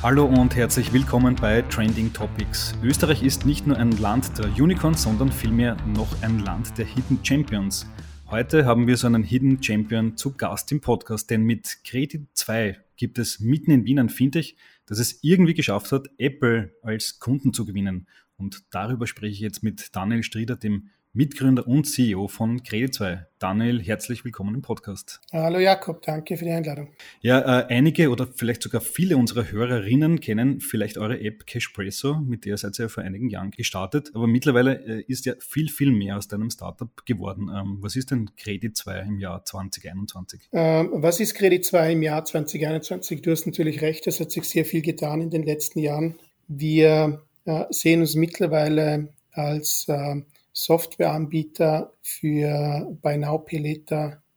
Hallo und herzlich willkommen bei Trending Topics. Österreich ist nicht nur ein Land der Unicorns, sondern vielmehr noch ein Land der Hidden Champions. Heute haben wir so einen Hidden Champion zu Gast im Podcast, denn mit Credit 2 gibt es mitten in Wien ein Fintech, das es irgendwie geschafft hat, Apple als Kunden zu gewinnen. Und darüber spreche ich jetzt mit Daniel Strieder, dem Mitgründer und CEO von Credit2. Daniel, herzlich willkommen im Podcast. Hallo Jakob, danke für die Einladung. Ja, äh, einige oder vielleicht sogar viele unserer Hörerinnen kennen vielleicht eure App Cashpresso, mit der seid ihr ja vor einigen Jahren gestartet. Aber mittlerweile äh, ist ja viel, viel mehr aus deinem Startup geworden. Ähm, was ist denn Credit2 im Jahr 2021? Ähm, was ist Credit2 im Jahr 2021? Du hast natürlich recht, es hat sich sehr viel getan in den letzten Jahren. Wir äh, sehen uns mittlerweile als äh, Softwareanbieter für Buy Now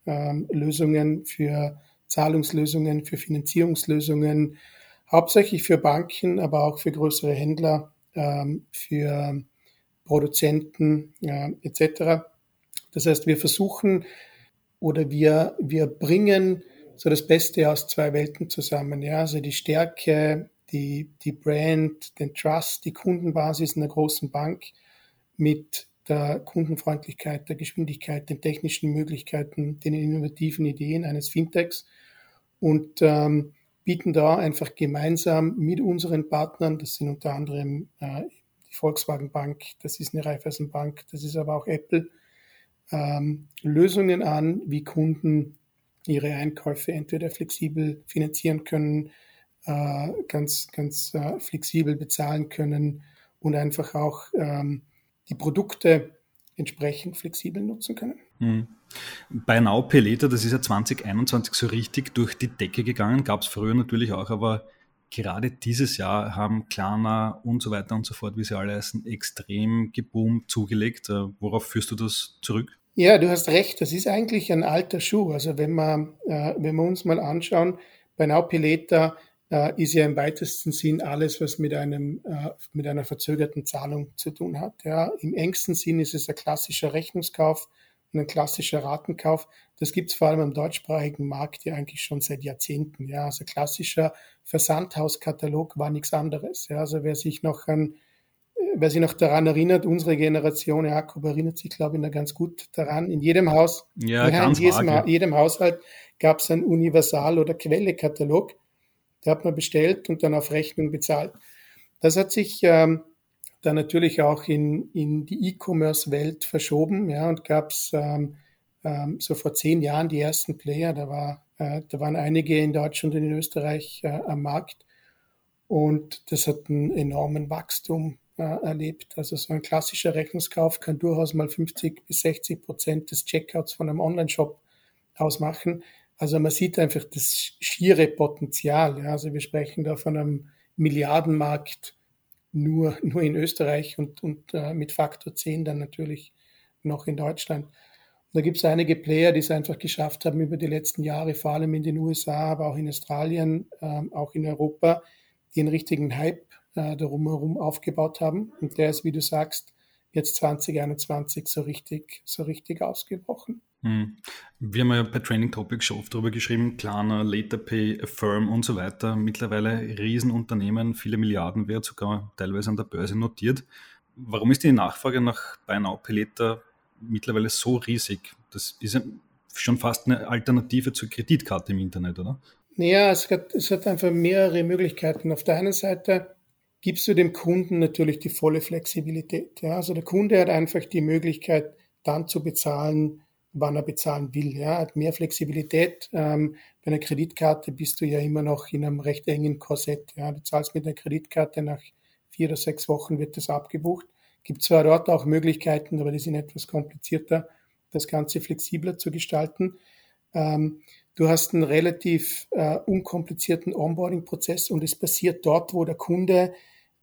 ähm, Lösungen, für Zahlungslösungen, für Finanzierungslösungen, hauptsächlich für Banken, aber auch für größere Händler, ähm, für Produzenten äh, etc. Das heißt, wir versuchen oder wir, wir bringen so das Beste aus zwei Welten zusammen. Ja, also die Stärke, die, die Brand, den Trust, die Kundenbasis in einer großen Bank mit der Kundenfreundlichkeit, der Geschwindigkeit, den technischen Möglichkeiten, den innovativen Ideen eines Fintechs und ähm, bieten da einfach gemeinsam mit unseren Partnern, das sind unter anderem äh, die Volkswagen Bank, das ist eine Raiffeisenbank, das ist aber auch Apple, ähm, Lösungen an, wie Kunden ihre Einkäufe entweder flexibel finanzieren können, äh, ganz, ganz äh, flexibel bezahlen können und einfach auch ähm, die Produkte entsprechend flexibel nutzen können. Mhm. Bei Now Peleta, das ist ja 2021 so richtig durch die Decke gegangen, gab es früher natürlich auch, aber gerade dieses Jahr haben Klarna und so weiter und so fort, wie sie alle heißen, extrem geboomt zugelegt. Äh, worauf führst du das zurück? Ja, du hast recht, das ist eigentlich ein alter Schuh. Also wenn wir, äh, wenn wir uns mal anschauen, bei Now Peleta äh, ist ja im weitesten Sinn alles, was mit einem äh, mit einer verzögerten Zahlung zu tun hat. Ja, im engsten Sinn ist es ein klassischer Rechnungskauf und ein klassischer Ratenkauf. Das gibt es vor allem im deutschsprachigen Markt ja eigentlich schon seit Jahrzehnten. Ja, also klassischer Versandhauskatalog war nichts anderes. Ja, also wer sich noch an wer sich noch daran erinnert, unsere Generation, Jakob erinnert sich, glaube ich, noch ganz gut daran. In jedem Haus, ja in jedem, jedem Haushalt gab es einen Universal- oder Quellekatalog. Der hat man bestellt und dann auf Rechnung bezahlt. Das hat sich ähm, dann natürlich auch in, in die E-Commerce-Welt verschoben, ja, und gab es ähm, ähm, so vor zehn Jahren die ersten Player. Da, war, äh, da waren einige in Deutschland und in Österreich äh, am Markt. Und das hat einen enormen Wachstum äh, erlebt. Also so ein klassischer Rechnungskauf kann durchaus mal 50 bis 60 Prozent des Checkouts von einem Online-Shop ausmachen. Also man sieht einfach das schiere Potenzial. Ja. Also wir sprechen da von einem Milliardenmarkt nur, nur in Österreich und, und äh, mit Faktor 10 dann natürlich noch in Deutschland. Und da gibt es einige Player, die es einfach geschafft haben über die letzten Jahre, vor allem in den USA, aber auch in Australien, äh, auch in Europa, die einen richtigen Hype äh, darum herum aufgebaut haben. Und der ist, wie du sagst, jetzt 2021 so richtig, so richtig ausgebrochen. Hm. Wir haben ja bei Training Topics schon oft darüber geschrieben, Klarna, LaterPay, Affirm und so weiter. Mittlerweile Riesenunternehmen, viele Milliarden wert, sogar teilweise an der Börse notiert. Warum ist die Nachfrage nach Buy Now Pay Later mittlerweile so riesig? Das ist ja schon fast eine Alternative zur Kreditkarte im Internet, oder? Naja, es hat, es hat einfach mehrere Möglichkeiten. Auf der einen Seite gibst du dem Kunden natürlich die volle Flexibilität. Ja? Also der Kunde hat einfach die Möglichkeit, dann zu bezahlen, wann er bezahlen will. Ja, hat mehr Flexibilität. Ähm, bei einer Kreditkarte bist du ja immer noch in einem recht engen Korsett. Ja, du zahlst mit einer Kreditkarte nach vier oder sechs Wochen wird das abgebucht. Gibt zwar dort auch Möglichkeiten, aber die sind etwas komplizierter, das Ganze flexibler zu gestalten. Ähm, du hast einen relativ äh, unkomplizierten Onboarding-Prozess und es passiert dort, wo der Kunde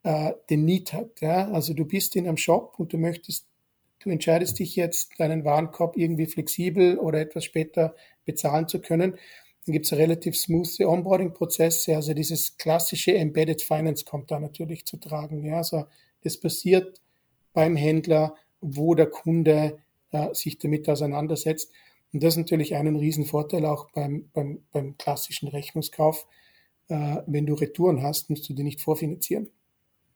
äh, den Need hat. Ja? Also du bist in einem Shop und du möchtest du entscheidest dich jetzt, deinen Warenkorb irgendwie flexibel oder etwas später bezahlen zu können. Dann gibt es relativ smooth Onboarding-Prozesse. Also dieses klassische Embedded Finance kommt da natürlich zu tragen. Ja, also das passiert beim Händler, wo der Kunde äh, sich damit auseinandersetzt. Und das ist natürlich einen Riesenvorteil auch beim, beim, beim klassischen Rechnungskauf, äh, wenn du Retouren hast, musst du die nicht vorfinanzieren.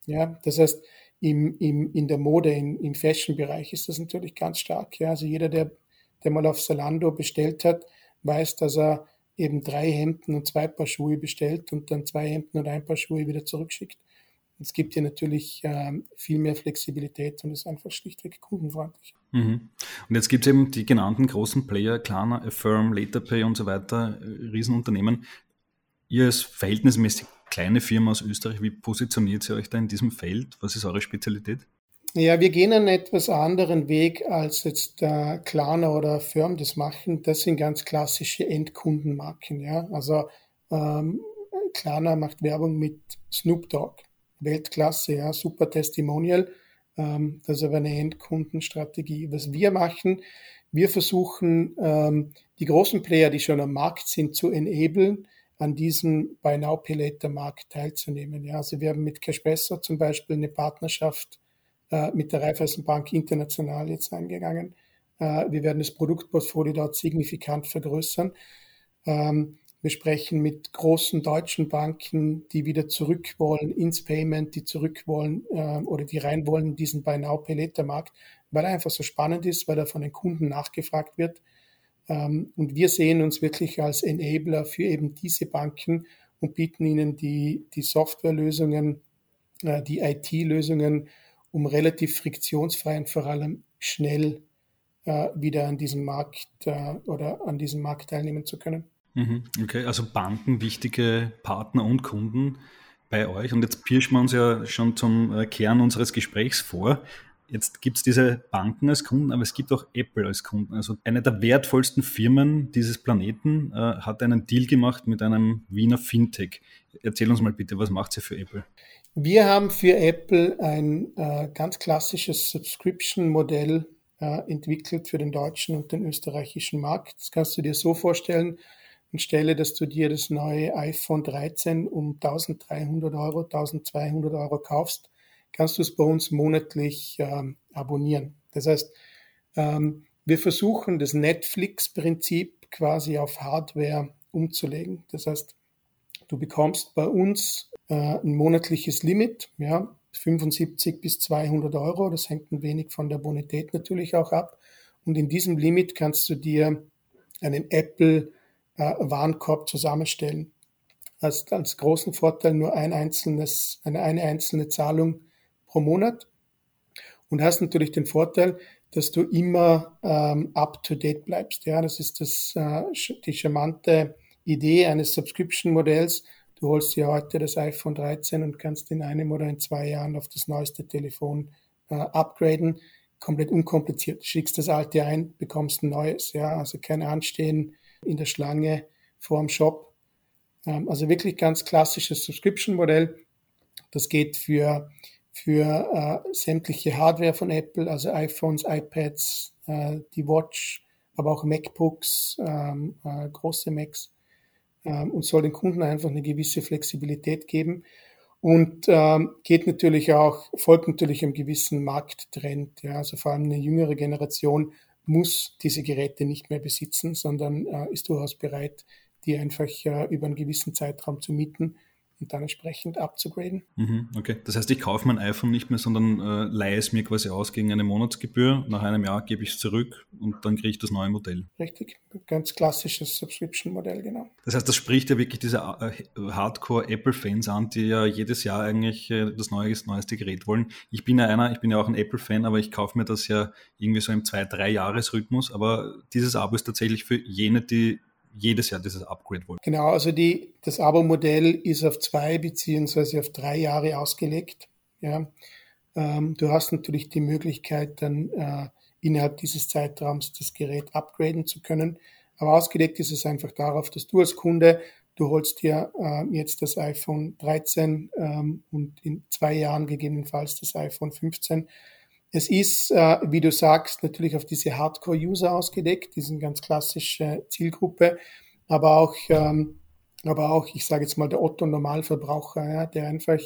Ja, das heißt, im, im, in der Mode, im, im Fashion-Bereich ist das natürlich ganz stark. Ja, also jeder, der, der mal auf Salando bestellt hat, weiß, dass er eben drei Hemden und zwei Paar Schuhe bestellt und dann zwei Hemden und ein Paar Schuhe wieder zurückschickt. Es gibt ja natürlich ähm, viel mehr Flexibilität und ist einfach schlichtweg kundenfreundlich. Mhm. Und jetzt gibt es eben die genannten großen Player, Klarna, Affirm, LaterPay und so weiter, äh, Riesenunternehmen. Ihr als verhältnismäßig kleine Firma aus Österreich, wie positioniert ihr euch da in diesem Feld? Was ist eure Spezialität? Ja, wir gehen einen etwas anderen Weg, als jetzt der Klarna oder Firm das machen. Das sind ganz klassische Endkundenmarken. Ja? Also ähm, Klarna macht Werbung mit Snoop Dogg. Weltklasse, ja, super Testimonial. Ähm, das ist aber eine Endkundenstrategie. Was wir machen, wir versuchen, ähm, die großen Player, die schon am Markt sind, zu enablen, an diesem Buy Now Pay Later Markt teilzunehmen. Ja, also wir haben mit Cashbesser zum Beispiel eine Partnerschaft äh, mit der Raiffeisenbank international jetzt eingegangen. Äh, wir werden das Produktportfolio dort signifikant vergrößern. Ähm, wir sprechen mit großen deutschen Banken, die wieder zurück wollen ins Payment, die zurück wollen äh, oder die rein wollen in diesen Buy Now Pay Later Markt, weil er einfach so spannend ist, weil er von den Kunden nachgefragt wird. Ähm, und wir sehen uns wirklich als Enabler für eben diese Banken und bieten ihnen die, die Softwarelösungen, äh, die IT-Lösungen, um relativ friktionsfrei und vor allem schnell äh, wieder an diesem Markt äh, oder an diesem Markt teilnehmen zu können. Mhm, okay, also Banken, wichtige Partner und Kunden bei euch. Und jetzt pirschen wir uns ja schon zum Kern unseres Gesprächs vor. Jetzt gibt es diese Banken als Kunden, aber es gibt auch Apple als Kunden. Also eine der wertvollsten Firmen dieses Planeten äh, hat einen Deal gemacht mit einem Wiener Fintech. Erzähl uns mal bitte, was macht sie für Apple? Wir haben für Apple ein äh, ganz klassisches Subscription-Modell äh, entwickelt für den deutschen und den österreichischen Markt. Das kannst du dir so vorstellen, anstelle dass du dir das neue iPhone 13 um 1300 Euro, 1200 Euro kaufst, kannst du es bei uns monatlich ähm, abonnieren. Das heißt, ähm, wir versuchen das Netflix-Prinzip quasi auf Hardware umzulegen. Das heißt, du bekommst bei uns äh, ein monatliches Limit, ja, 75 bis 200 Euro. Das hängt ein wenig von der Bonität natürlich auch ab. Und in diesem Limit kannst du dir einen Apple äh, zusammenstellen. Als, als großen Vorteil nur ein einzelnes, eine, eine einzelne Zahlung pro Monat und hast natürlich den Vorteil, dass du immer ähm, up to date bleibst. Ja, das ist das, äh, die charmante Idee eines Subscription-Modells. Du holst dir heute das iPhone 13 und kannst in einem oder in zwei Jahren auf das neueste Telefon äh, upgraden. Komplett unkompliziert. Schickst das alte ein, bekommst ein neues. Ja, also kein Anstehen, in der Schlange vor dem Shop. Ähm, also wirklich ganz klassisches Subscription-Modell. Das geht für, für äh, sämtliche Hardware von Apple, also iPhones, iPads, äh, die Watch, aber auch MacBooks, ähm, äh, große Macs ähm, und soll den Kunden einfach eine gewisse Flexibilität geben und ähm, geht natürlich auch, folgt natürlich einem gewissen Markttrend. Ja, also vor allem eine jüngere Generation muss diese Geräte nicht mehr besitzen, sondern äh, ist durchaus bereit, die einfach äh, über einen gewissen Zeitraum zu mieten und dann entsprechend abzugraden. Mhm, okay, das heißt, ich kaufe mein iPhone nicht mehr, sondern äh, leihe es mir quasi aus gegen eine Monatsgebühr. Nach einem Jahr gebe ich es zurück und dann kriege ich das neue Modell. Richtig, ganz klassisches Subscription-Modell, genau. Das heißt, das spricht ja wirklich diese äh, Hardcore-Apple-Fans an, die ja jedes Jahr eigentlich äh, das neueste, neueste Gerät wollen. Ich bin ja einer, ich bin ja auch ein Apple-Fan, aber ich kaufe mir das ja irgendwie so im zwei, drei Jahres-Rhythmus. Aber dieses Abo ist tatsächlich für jene, die jedes Jahr dieses Upgrade wollen. Genau, also die, das Abo-Modell ist auf zwei beziehungsweise auf drei Jahre ausgelegt. Ja. Ähm, du hast natürlich die Möglichkeit, dann äh, innerhalb dieses Zeitraums das Gerät upgraden zu können. Aber ausgelegt ist es einfach darauf, dass du als Kunde, du holst dir äh, jetzt das iPhone 13 ähm, und in zwei Jahren gegebenenfalls das iPhone 15 es ist, äh, wie du sagst, natürlich auf diese Hardcore-User ausgelegt, die sind ganz klassische Zielgruppe, aber auch, ähm, aber auch, ich sage jetzt mal, der Otto-Normalverbraucher, der einfach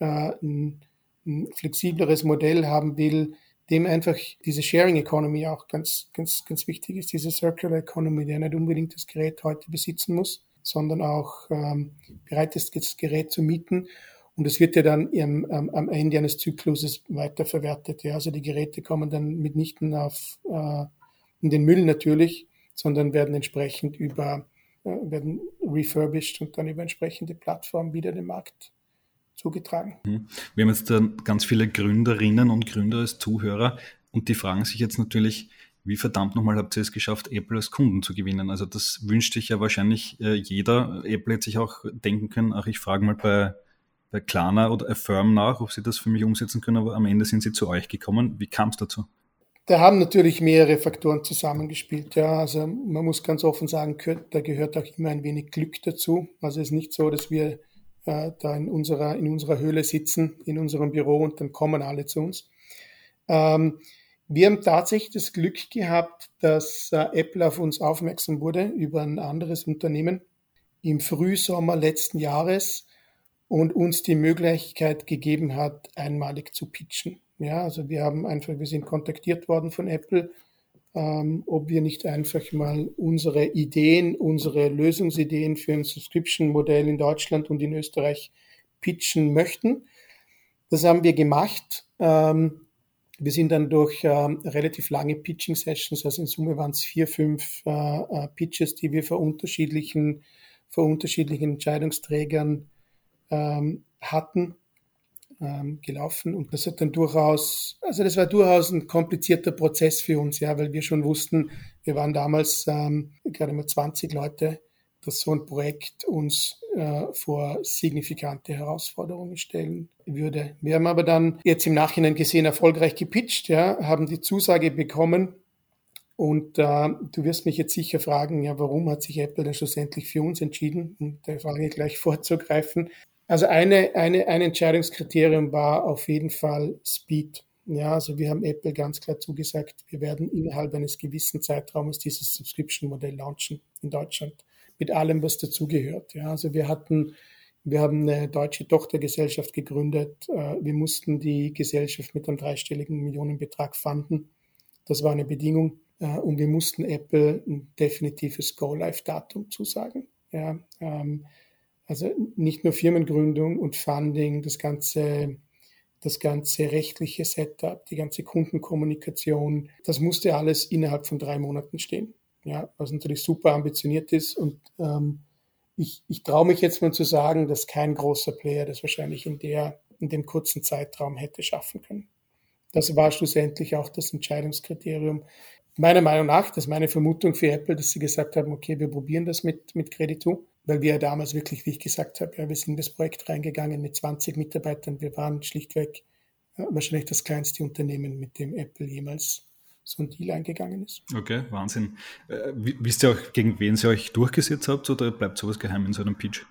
äh, ein, ein flexibleres Modell haben will, dem einfach diese Sharing Economy auch ganz, ganz, ganz wichtig ist, diese Circular Economy, der nicht unbedingt das Gerät heute besitzen muss, sondern auch ähm, bereit ist, das Gerät zu mieten. Und es wird ja dann im, ähm, am Ende eines Zykluses weiterverwertet. Ja. Also die Geräte kommen dann mitnichten auf, äh, in den Müll natürlich, sondern werden entsprechend über, äh, werden refurbished und dann über entsprechende Plattformen wieder dem Markt zugetragen. Mhm. Wir haben jetzt ganz viele Gründerinnen und Gründer als Zuhörer und die fragen sich jetzt natürlich, wie verdammt nochmal habt ihr es geschafft, Apple als Kunden zu gewinnen? Also das wünscht sich ja wahrscheinlich äh, jeder. Apple hätte sich auch denken können, ach, ich frage mal bei, bei Klarna oder Affirm nach, ob sie das für mich umsetzen können, aber am Ende sind sie zu euch gekommen. Wie kam es dazu? Da haben natürlich mehrere Faktoren zusammengespielt. Ja, also man muss ganz offen sagen, da gehört auch immer ein wenig Glück dazu. Also es ist nicht so, dass wir äh, da in unserer, in unserer Höhle sitzen, in unserem Büro und dann kommen alle zu uns. Ähm, wir haben tatsächlich das Glück gehabt, dass äh, Apple auf uns aufmerksam wurde über ein anderes Unternehmen im Frühsommer letzten Jahres und uns die Möglichkeit gegeben hat, einmalig zu pitchen. Ja, also wir haben einfach, wir sind kontaktiert worden von Apple, ähm, ob wir nicht einfach mal unsere Ideen, unsere Lösungsideen für ein Subscription-Modell in Deutschland und in Österreich pitchen möchten. Das haben wir gemacht. Ähm, wir sind dann durch äh, relativ lange Pitching-Sessions, also in Summe waren es vier, fünf äh, äh, Pitches, die wir vor unterschiedlichen, vor unterschiedlichen Entscheidungsträgern ähm, hatten, ähm, gelaufen. Und das hat dann durchaus, also das war durchaus ein komplizierter Prozess für uns, ja, weil wir schon wussten, wir waren damals ähm, gerade mal 20 Leute, dass so ein Projekt uns äh, vor signifikante Herausforderungen stellen würde. Wir haben aber dann jetzt im Nachhinein gesehen erfolgreich gepitcht, ja, haben die Zusage bekommen. Und äh, du wirst mich jetzt sicher fragen, ja, warum hat sich Apple dann schlussendlich für uns entschieden? Und der Frage gleich vorzugreifen. Also eine, eine, ein Entscheidungskriterium war auf jeden Fall Speed. Ja, also wir haben Apple ganz klar zugesagt, wir werden innerhalb eines gewissen Zeitraumes dieses Subscription-Modell launchen in Deutschland mit allem, was dazugehört. Ja, also wir hatten, wir haben eine deutsche Tochtergesellschaft gegründet. Äh, wir mussten die Gesellschaft mit einem dreistelligen Millionenbetrag fanden. Das war eine Bedingung. Äh, und wir mussten Apple ein definitives Go-Live-Datum zusagen. Ja, ähm, also nicht nur Firmengründung und Funding, das ganze, das ganze rechtliche Setup, die ganze Kundenkommunikation, das musste alles innerhalb von drei Monaten stehen ja, was natürlich super ambitioniert ist. Und ähm, ich, ich traue mich jetzt mal zu sagen, dass kein großer Player das wahrscheinlich in, der, in dem kurzen Zeitraum hätte schaffen können. Das war schlussendlich auch das Entscheidungskriterium. Meiner Meinung nach, das ist meine Vermutung für Apple, dass sie gesagt haben, okay, wir probieren das mit, mit Credit2, weil wir ja damals wirklich, wie ich gesagt habe, ja, wir sind in das Projekt reingegangen mit 20 Mitarbeitern. Wir waren schlichtweg äh, wahrscheinlich das kleinste Unternehmen, mit dem Apple jemals so ein Deal eingegangen ist. Okay, Wahnsinn. Äh, wisst ihr auch, gegen wen ihr euch durchgesetzt habt oder bleibt sowas geheim in so einem Pitch?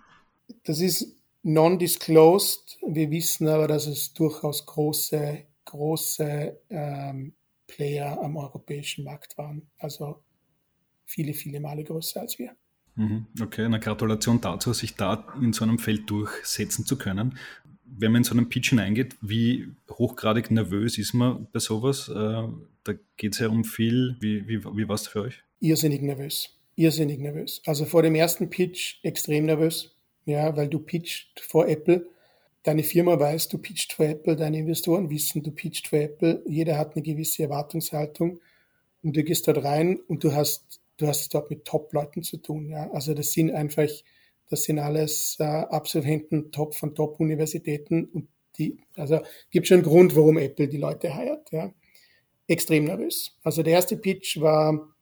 Das ist non-disclosed. Wir wissen aber, dass es durchaus große, große ähm, Player am europäischen Markt waren. Also viele, viele Male größer als wir. Mhm, okay, eine Gratulation dazu, sich da in so einem Feld durchsetzen zu können wenn man in so einen Pitch hineingeht, wie hochgradig nervös ist man bei sowas? Äh, da geht es ja um viel. Wie, wie, wie war es für euch? Irrsinnig nervös. Irrsinnig nervös. Also vor dem ersten Pitch extrem nervös. Ja, weil du pitcht vor Apple. Deine Firma weiß, du pitcht vor Apple. Deine Investoren wissen, du pitcht vor Apple. Jeder hat eine gewisse Erwartungshaltung. Und du gehst dort rein und du hast, du hast es dort mit Top-Leuten zu tun. Ja, also das sind einfach das sind alles äh, Absolventen Top von Top-Universitäten und die, also gibt schon einen Grund, warum Apple die Leute heiert. Ja. Extrem nervös. Also der erste Pitch war,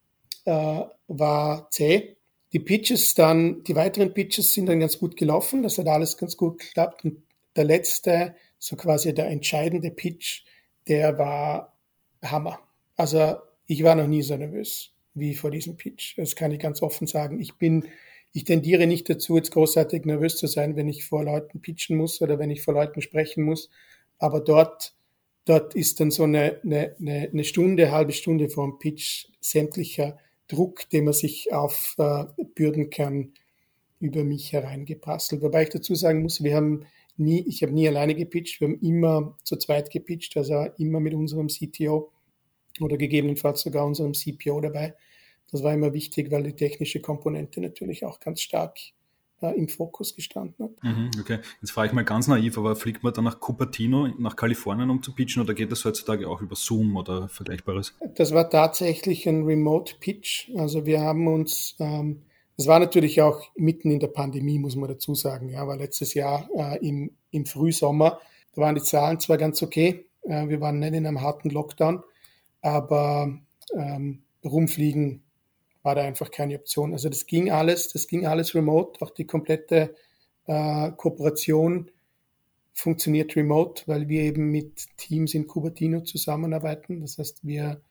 äh, war zäh. Die Pitches dann, die weiteren Pitches sind dann ganz gut gelaufen. Das hat alles ganz gut geklappt. Und der letzte, so quasi der entscheidende Pitch, der war Hammer. Also ich war noch nie so nervös wie vor diesem Pitch. Das kann ich ganz offen sagen. Ich bin ich tendiere nicht dazu, jetzt großartig nervös zu sein, wenn ich vor Leuten pitchen muss oder wenn ich vor Leuten sprechen muss. Aber dort, dort ist dann so eine, eine, eine Stunde, halbe Stunde vor dem Pitch sämtlicher Druck, den man sich aufbürden äh, kann, über mich hereingeprasselt. Wobei ich dazu sagen muss, wir haben nie, ich habe nie alleine gepitcht, wir haben immer zu zweit gepitcht, also immer mit unserem CTO oder gegebenenfalls sogar unserem CPO dabei. Das war immer wichtig, weil die technische Komponente natürlich auch ganz stark äh, im Fokus gestanden hat. Mhm, okay, jetzt frage ich mal ganz naiv, aber fliegt man dann nach Cupertino, nach Kalifornien, um zu pitchen oder geht das heutzutage auch über Zoom oder Vergleichbares? Das war tatsächlich ein Remote-Pitch. Also wir haben uns, ähm, das war natürlich auch mitten in der Pandemie, muss man dazu sagen, ja, war letztes Jahr äh, im, im Frühsommer, da waren die Zahlen zwar ganz okay, äh, wir waren nicht in einem harten Lockdown, aber ähm, rumfliegen war da einfach keine Option. Also das ging alles, das ging alles remote, auch die komplette äh, Kooperation funktioniert remote, weil wir eben mit Teams in Cupertino zusammenarbeiten. Das heißt, wir,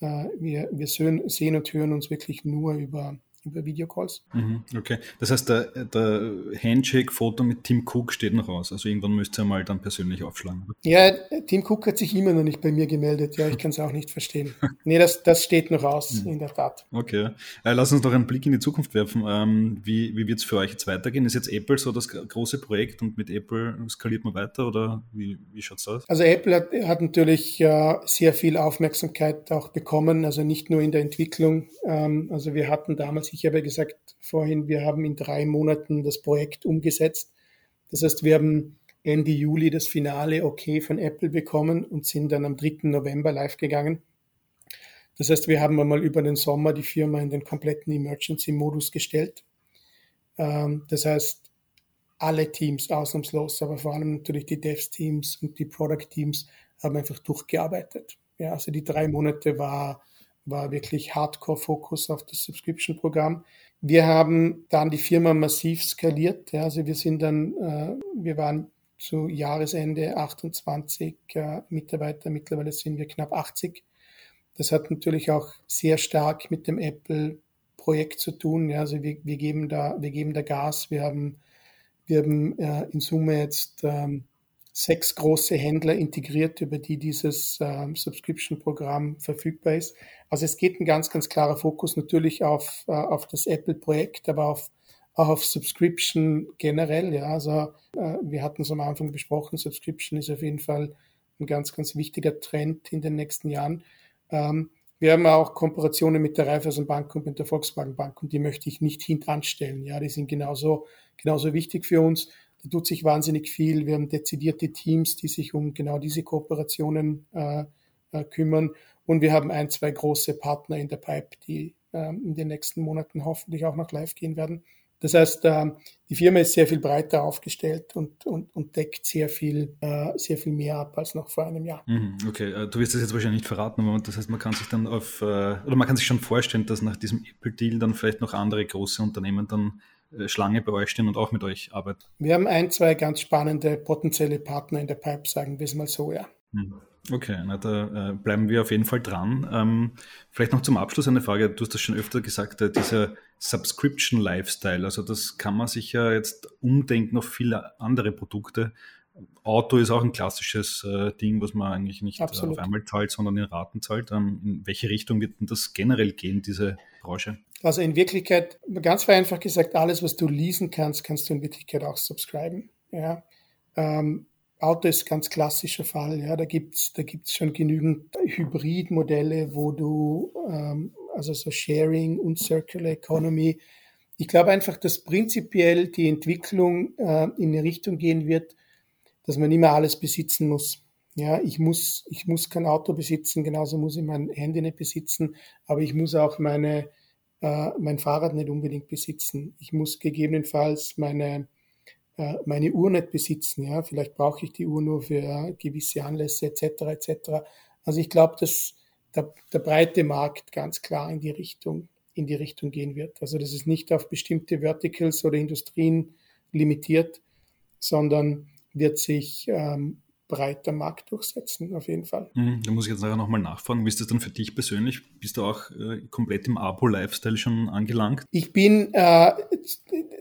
äh, wir, wir sehen und hören uns wirklich nur über, über Videocalls. Mhm, okay, das heißt, der, der Handshake-Foto mit Tim Cook steht noch aus. Also irgendwann müsst ihr mal dann persönlich aufschlagen. Ja, Tim Cook hat sich immer noch nicht bei mir gemeldet. Ja, ich kann es auch nicht verstehen. Nee, das, das steht noch aus, mhm. in der Tat. Okay, äh, lass uns doch einen Blick in die Zukunft werfen. Ähm, wie wie wird es für euch jetzt weitergehen? Ist jetzt Apple so das große Projekt und mit Apple skaliert man weiter oder wie, wie schaut es aus? Also Apple hat, hat natürlich äh, sehr viel Aufmerksamkeit auch bekommen, also nicht nur in der Entwicklung. Ähm, also wir hatten damals, ich habe ja gesagt vorhin, wir haben in drei Monaten das Projekt umgesetzt. Das heißt, wir haben Ende Juli das Finale okay von Apple bekommen und sind dann am 3. November live gegangen. Das heißt, wir haben einmal über den Sommer die Firma in den kompletten Emergency-Modus gestellt. Ähm, das heißt, alle Teams ausnahmslos, aber vor allem natürlich die Devs-Teams und die Product-Teams haben einfach durchgearbeitet. Ja, also die drei Monate war war wirklich Hardcore-Fokus auf das Subscription-Programm. Wir haben dann die Firma massiv skaliert. Ja, also wir sind dann, äh, wir waren zu Jahresende 28 äh, Mitarbeiter, mittlerweile sind wir knapp 80. Das hat natürlich auch sehr stark mit dem Apple-Projekt zu tun. Ja, also wir, wir, geben da, wir geben da Gas. Wir haben, wir haben äh, in Summe jetzt ähm, sechs große Händler integriert, über die dieses ähm, Subscription-Programm verfügbar ist. Also es geht ein ganz, ganz klarer Fokus natürlich auf, äh, auf das Apple-Projekt, aber auf, auch auf Subscription generell. Ja, also äh, wir hatten es am Anfang besprochen, Subscription ist auf jeden Fall ein ganz, ganz wichtiger Trend in den nächsten Jahren. Ähm, wir haben auch Kooperationen mit der Raiffeisenbank und mit der Volkswagen Bank und die möchte ich nicht hintanstellen. Ja, die sind genauso, genauso wichtig für uns. Da tut sich wahnsinnig viel. Wir haben dezidierte Teams, die sich um genau diese Kooperationen äh, äh, kümmern. Und wir haben ein, zwei große Partner in der Pipe, die äh, in den nächsten Monaten hoffentlich auch noch live gehen werden. Das heißt, äh, die Firma ist sehr viel breiter aufgestellt und, und, und deckt sehr viel, äh, sehr viel mehr ab als noch vor einem Jahr. Mhm, okay, äh, du wirst das jetzt wahrscheinlich nicht verraten, aber das heißt, man kann sich dann auf, oder man kann sich schon vorstellen, dass nach diesem Apple-Deal dann vielleicht noch andere große Unternehmen dann äh, Schlange bei euch stehen und auch mit euch arbeiten? Wir haben ein, zwei ganz spannende potenzielle Partner in der Pipe, sagen wir es mal so, ja. Hm. Okay, na, da äh, bleiben wir auf jeden Fall dran. Ähm, vielleicht noch zum Abschluss eine Frage. Du hast das schon öfter gesagt, äh, dieser Subscription Lifestyle. Also das kann man sich ja jetzt umdenken auf viele andere Produkte. Auto ist auch ein klassisches äh, Ding, was man eigentlich nicht Absolut. auf einmal zahlt, sondern in Raten zahlt. Ähm, in welche Richtung wird denn das generell gehen, diese Branche? Also in Wirklichkeit, ganz vereinfacht gesagt, alles, was du leasen kannst, kannst du in Wirklichkeit auch subscriben. Ja. Ähm, Auto ist ein ganz klassischer Fall. Ja. Da gibt's da gibt's schon genügend Hybridmodelle, wo du, ähm, also so Sharing und Circular Economy. Ich glaube einfach, dass prinzipiell die Entwicklung äh, in eine Richtung gehen wird, dass man immer alles besitzen muss. Ja, ich muss, ich muss kein Auto besitzen, genauso muss ich mein Handy nicht besitzen, aber ich muss auch meine, äh, mein Fahrrad nicht unbedingt besitzen. Ich muss gegebenenfalls meine, äh, meine Uhr nicht besitzen. Ja, vielleicht brauche ich die Uhr nur für gewisse Anlässe etc. etc. Also ich glaube, dass der, der breite Markt ganz klar in die Richtung in die Richtung gehen wird. Also das ist nicht auf bestimmte Verticals oder Industrien limitiert, sondern wird sich ähm, breiter Markt durchsetzen, auf jeden Fall. Mhm, da muss ich jetzt nachher nochmal nachfragen. Wie ist das dann für dich persönlich? Bist du auch äh, komplett im Abo-Lifestyle schon angelangt? Ich bin äh,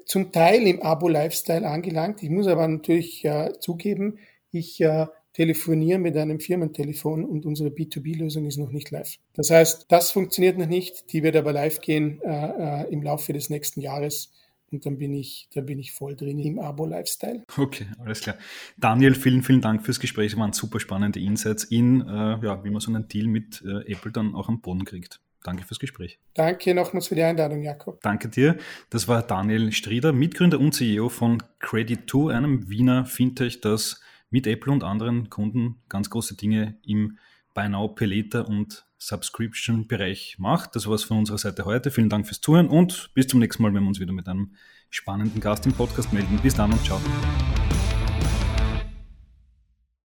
zum Teil im Abo-Lifestyle angelangt. Ich muss aber natürlich äh, zugeben, ich äh, telefoniere mit einem Firmentelefon und unsere B2B-Lösung ist noch nicht live. Das heißt, das funktioniert noch nicht. Die wird aber live gehen äh, äh, im Laufe des nächsten Jahres. Und dann bin ich, dann bin ich voll drin im Abo-Lifestyle. Okay, alles klar. Daniel, vielen, vielen Dank fürs Gespräch. Es waren super spannende Insights in, äh, ja, wie man so einen Deal mit äh, Apple dann auch am Boden kriegt. danke fürs Gespräch. Danke nochmals für die Einladung, Jakob. Danke dir. Das war Daniel Strieder, Mitgründer und CEO von Credit2, einem Wiener Fintech, das mit Apple und anderen Kunden ganz große Dinge im Buy Now, Pay Later und Subscription-Bereich macht. Das war es von unserer Seite heute. Vielen Dank fürs Zuhören und bis zum nächsten Mal, wenn wir uns wieder mit einem spannenden Gast im Podcast melden. Bis dann und ciao.